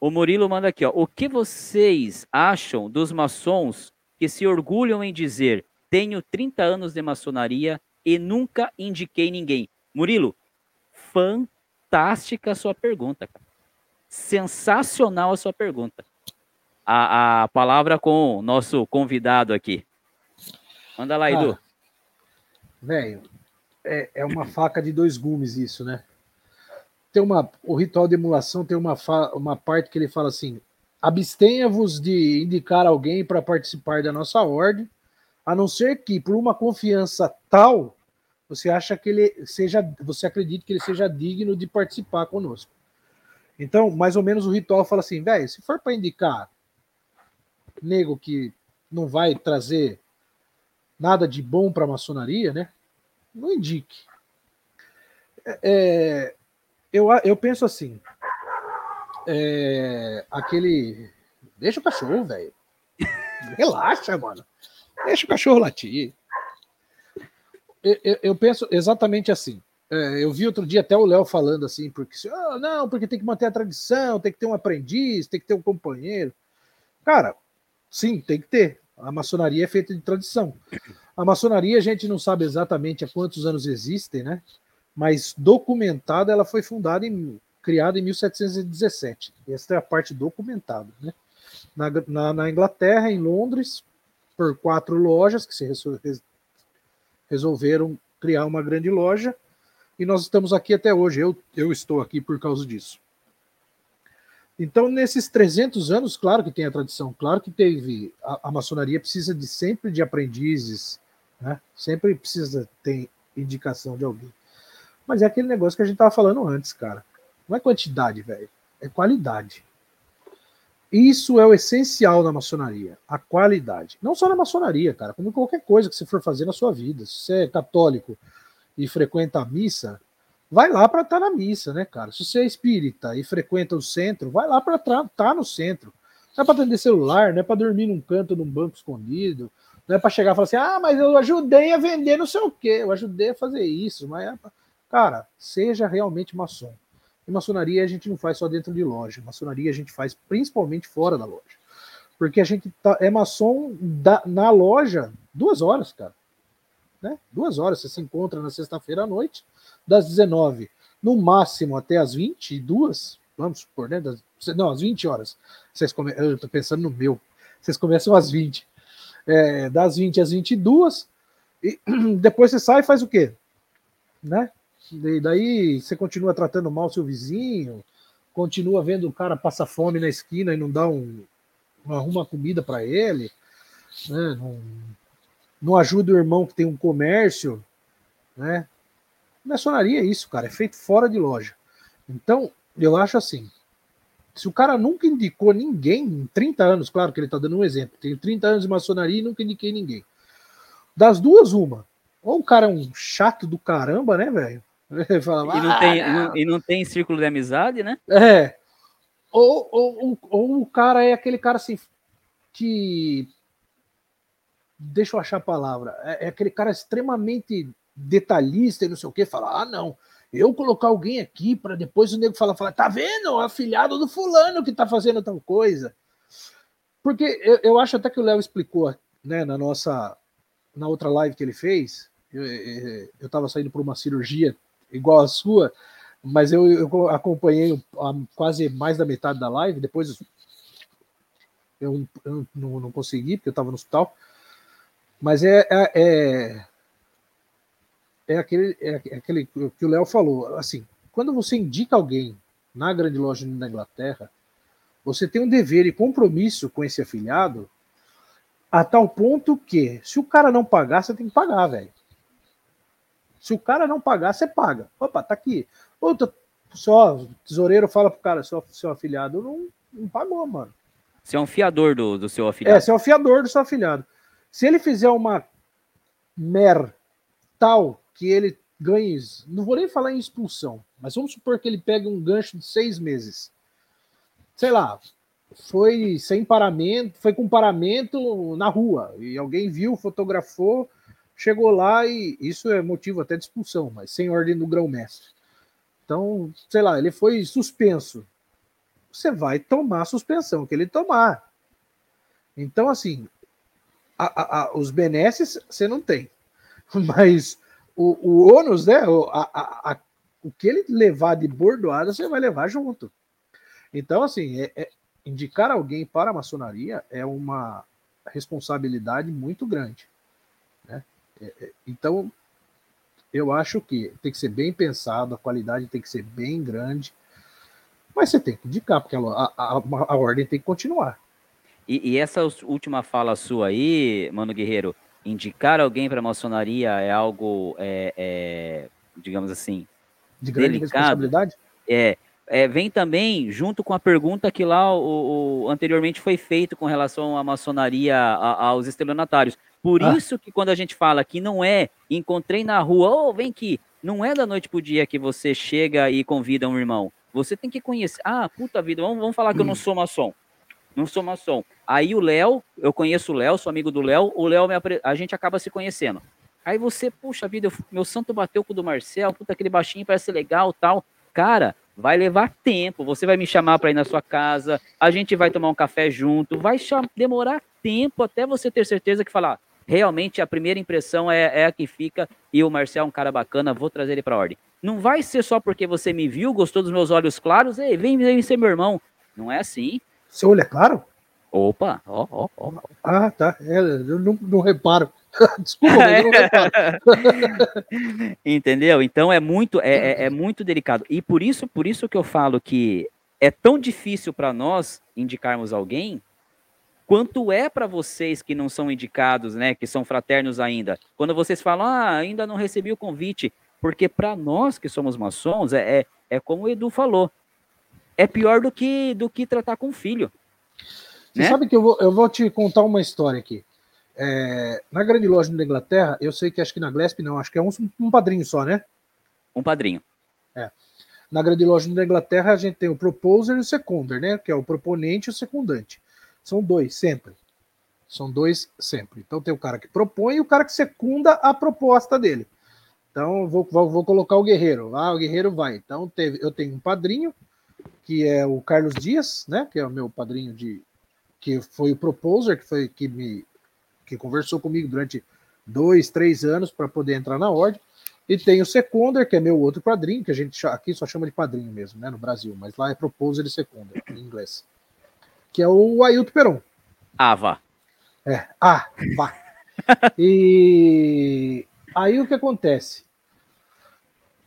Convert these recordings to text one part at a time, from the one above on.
O Murilo manda aqui, ó. O que vocês acham dos maçons que se orgulham em dizer tenho 30 anos de maçonaria e nunca indiquei ninguém? Murilo, fantástica a sua pergunta, cara. Sensacional a sua pergunta. A, a palavra com o nosso convidado aqui. Manda lá, Edu. Ah, Velho, é, é uma faca de dois gumes isso, né? Tem uma, o ritual de emulação tem uma, uma parte que ele fala assim: abstenha-vos de indicar alguém para participar da nossa ordem, a não ser que, por uma confiança tal, você acha que ele seja, você acredita que ele seja digno de participar conosco. Então, mais ou menos o ritual fala assim, velho, se for para indicar nego que não vai trazer nada de bom para a maçonaria, né? Não indique. É, é, eu, eu penso assim. É, aquele. Deixa o cachorro, velho. Relaxa, mano. Deixa o cachorro latir. Eu, eu, penso exatamente assim. É, eu vi outro dia até o Léo falando assim, porque oh, não, porque tem que manter a tradição, tem que ter um aprendiz, tem que ter um companheiro. Cara, sim, tem que ter. A maçonaria é feita de tradição. A maçonaria a gente não sabe exatamente há quantos anos existem, né? Mas documentada ela foi fundada em criada em 1717. Essa é a parte documentada, né? Na, na, na Inglaterra, em Londres, por quatro lojas que se resolveram criar uma grande loja e nós estamos aqui até hoje. Eu, eu estou aqui por causa disso. Então, nesses 300 anos, claro que tem a tradição, claro que teve. A, a maçonaria precisa de sempre de aprendizes, né? sempre precisa ter indicação de alguém. Mas é aquele negócio que a gente estava falando antes, cara. Não é quantidade, velho, é qualidade. Isso é o essencial na maçonaria, a qualidade. Não só na maçonaria, cara, como qualquer coisa que você for fazer na sua vida. Se você é católico e frequenta a missa, vai lá para estar tá na missa, né, cara? Se você é espírita e frequenta o centro, vai lá para estar tá no centro. Não é para atender celular, não é para dormir num canto, num banco escondido, não é para chegar e falar assim: ah, mas eu ajudei a vender não sei o quê, eu ajudei a fazer isso. Mas, é pra... cara, seja realmente maçom. E maçonaria a gente não faz só dentro de loja, maçonaria a gente faz principalmente fora da loja. Porque a gente tá, é maçom da, na loja duas horas, cara. Né? Duas horas, você se encontra na sexta-feira à noite, das 19 no máximo até as 22, vamos supor, né? Das, não, às 20 horas. Vocês come... Eu tô pensando no meu. Vocês começam às 20. É, das 20 às 22, e depois você sai e faz o quê? Né? E daí você continua tratando mal seu vizinho, continua vendo o cara passar fome na esquina e não dá um. não arruma comida para ele, né? Não, não ajuda o irmão que tem um comércio, né? Maçonaria é isso, cara, é feito fora de loja. Então, eu acho assim, se o cara nunca indicou ninguém em 30 anos, claro que ele está dando um exemplo, tenho 30 anos de maçonaria e nunca indiquei ninguém. Das duas, uma. Ou o cara é um chato do caramba, né, velho? e, não ah, tem, não. e não tem círculo de amizade, né? É. Ou, ou, ou, o cara é aquele cara assim que. Deixa eu achar a palavra. É, é aquele cara extremamente detalhista e não sei o que, fala: ah, não, eu colocar alguém aqui para depois o nego falar, falar, tá vendo? O afilhado do fulano que tá fazendo tal coisa. Porque eu, eu acho até que o Léo explicou, né, na nossa, na outra live que ele fez, eu, eu tava saindo por uma cirurgia igual a sua, mas eu, eu acompanhei quase mais da metade da live, depois eu, eu não, não, consegui, porque eu estava no hospital. Mas é, é, é, é aquele, é, aquele que o Léo falou. Assim, quando você indica alguém na grande loja na Inglaterra, você tem um dever e compromisso com esse afiliado a tal ponto que, se o cara não pagar, você tem que pagar, velho. Se o cara não pagar, você paga. Opa, tá aqui. Outra, só, tesoureiro fala pro cara, seu, seu afiliado não, não pagou, mano. Você é um fiador do, do seu afiliado. É, você é um fiador do seu afiliado. Se ele fizer uma mer tal que ele ganhe, não vou nem falar em expulsão, mas vamos supor que ele pegue um gancho de seis meses. Sei lá, foi sem paramento, foi com paramento na rua, e alguém viu, fotografou, chegou lá e isso é motivo até de expulsão, mas sem ordem do grão-mestre. Então, sei lá, ele foi suspenso você vai tomar a suspensão que ele tomar. Então, assim, a, a, a, os benesses você não tem, mas o, o ônus, né? O, que ele levar de bordoada, você vai levar junto. Então, assim, é, é, indicar alguém para a maçonaria é uma responsabilidade muito grande. É, é, então, eu acho que tem que ser bem pensado, a qualidade tem que ser bem grande, mas você tem que indicar, porque a, a, a ordem tem que continuar. E, e, essa última fala sua aí, Mano Guerreiro, indicar alguém para a maçonaria é algo, é, é, digamos assim, de grande delicado. responsabilidade? É, é, vem também junto com a pergunta que lá o, o anteriormente foi feito com relação à maçonaria, a, aos estelionatários. Por ah. isso que quando a gente fala que não é, encontrei na rua, ô, oh, vem aqui, não é da noite pro dia que você chega e convida um irmão. Você tem que conhecer. Ah, puta vida, vamos, vamos falar que hum. eu não hum. sou maçom. Não sou maçom. Aí o Léo, eu conheço o Léo, sou amigo do Léo, o Léo, a gente acaba se conhecendo. Aí você, puxa vida, meu santo bateu com o do Marcel, puta, aquele baixinho parece legal tal. Cara, vai levar tempo. Você vai me chamar para ir na sua casa, a gente vai tomar um café junto, vai demorar tempo até você ter certeza que falar, realmente a primeira impressão é, é a que fica e o Marcel é um cara bacana, vou trazer ele para ordem. Não vai ser só porque você me viu, gostou dos meus olhos claros, ei, vem, vem ser meu irmão. Não é assim. Seu olho é claro? Opa, ó, ó, ó. Ah, tá. É, eu não, não reparo. Desculpa, mas não reparo. Entendeu? Então é muito, é, é, é, muito delicado. E por isso, por isso que eu falo que é tão difícil para nós indicarmos alguém, quanto é para vocês que não são indicados, né, que são fraternos ainda. Quando vocês falam, ah, ainda não recebi o convite, porque para nós que somos maçons, é, é, é como o Edu falou, é pior do que, do que tratar com filho. Você né? sabe que eu vou, eu vou te contar uma história aqui. É, na grande loja da Inglaterra, eu sei que acho que na Glesp não, acho que é um, um padrinho só, né? Um padrinho. É. Na grande loja da Inglaterra, a gente tem o proposer e o seconder, né? Que é o proponente e o secundante. São dois, sempre. São dois sempre. Então tem o cara que propõe e o cara que secunda a proposta dele. Então vou, vou, vou colocar o guerreiro. Ah, o guerreiro vai. Então teve, eu tenho um padrinho, que é o Carlos Dias, né? Que é o meu padrinho de. que foi o proposer, que foi que me que conversou comigo durante dois, três anos para poder entrar na ordem. E tem o Seconder, que é meu outro padrinho, que a gente aqui só chama de padrinho mesmo, né, no Brasil, mas lá é Proposer e Seconder, em inglês. Que é o Ailton Peron. Ava. É, ah, vá. e aí o que acontece?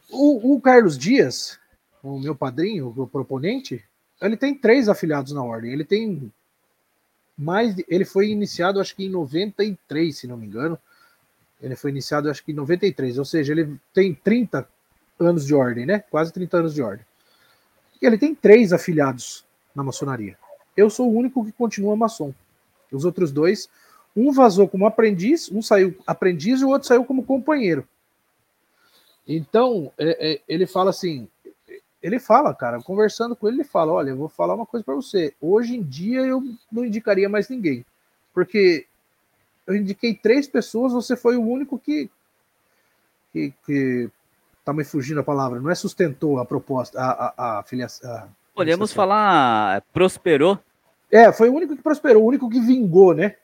O, o, Carlos Dias, o meu padrinho, o proponente, ele tem três afiliados na ordem. Ele tem mais. Ele foi iniciado, acho que em 93, se não me engano. Ele foi iniciado, acho que em 93, ou seja, ele tem 30 anos de ordem, né? Quase 30 anos de ordem. E ele tem três afiliados na maçonaria. Eu sou o único que continua maçom. Os outros dois, um vazou como aprendiz, um saiu aprendiz e o outro saiu como companheiro. Então, é, é, ele fala assim: ele fala, cara, conversando com ele, ele fala: Olha, eu vou falar uma coisa para você. Hoje em dia eu não indicaria mais ninguém, porque eu indiquei três pessoas, você foi o único que. que, que tá me fugindo a palavra, não é sustentou a proposta, a, a, a filiação. Podemos falar, prosperou. É, foi o único que prosperou, o único que vingou, né?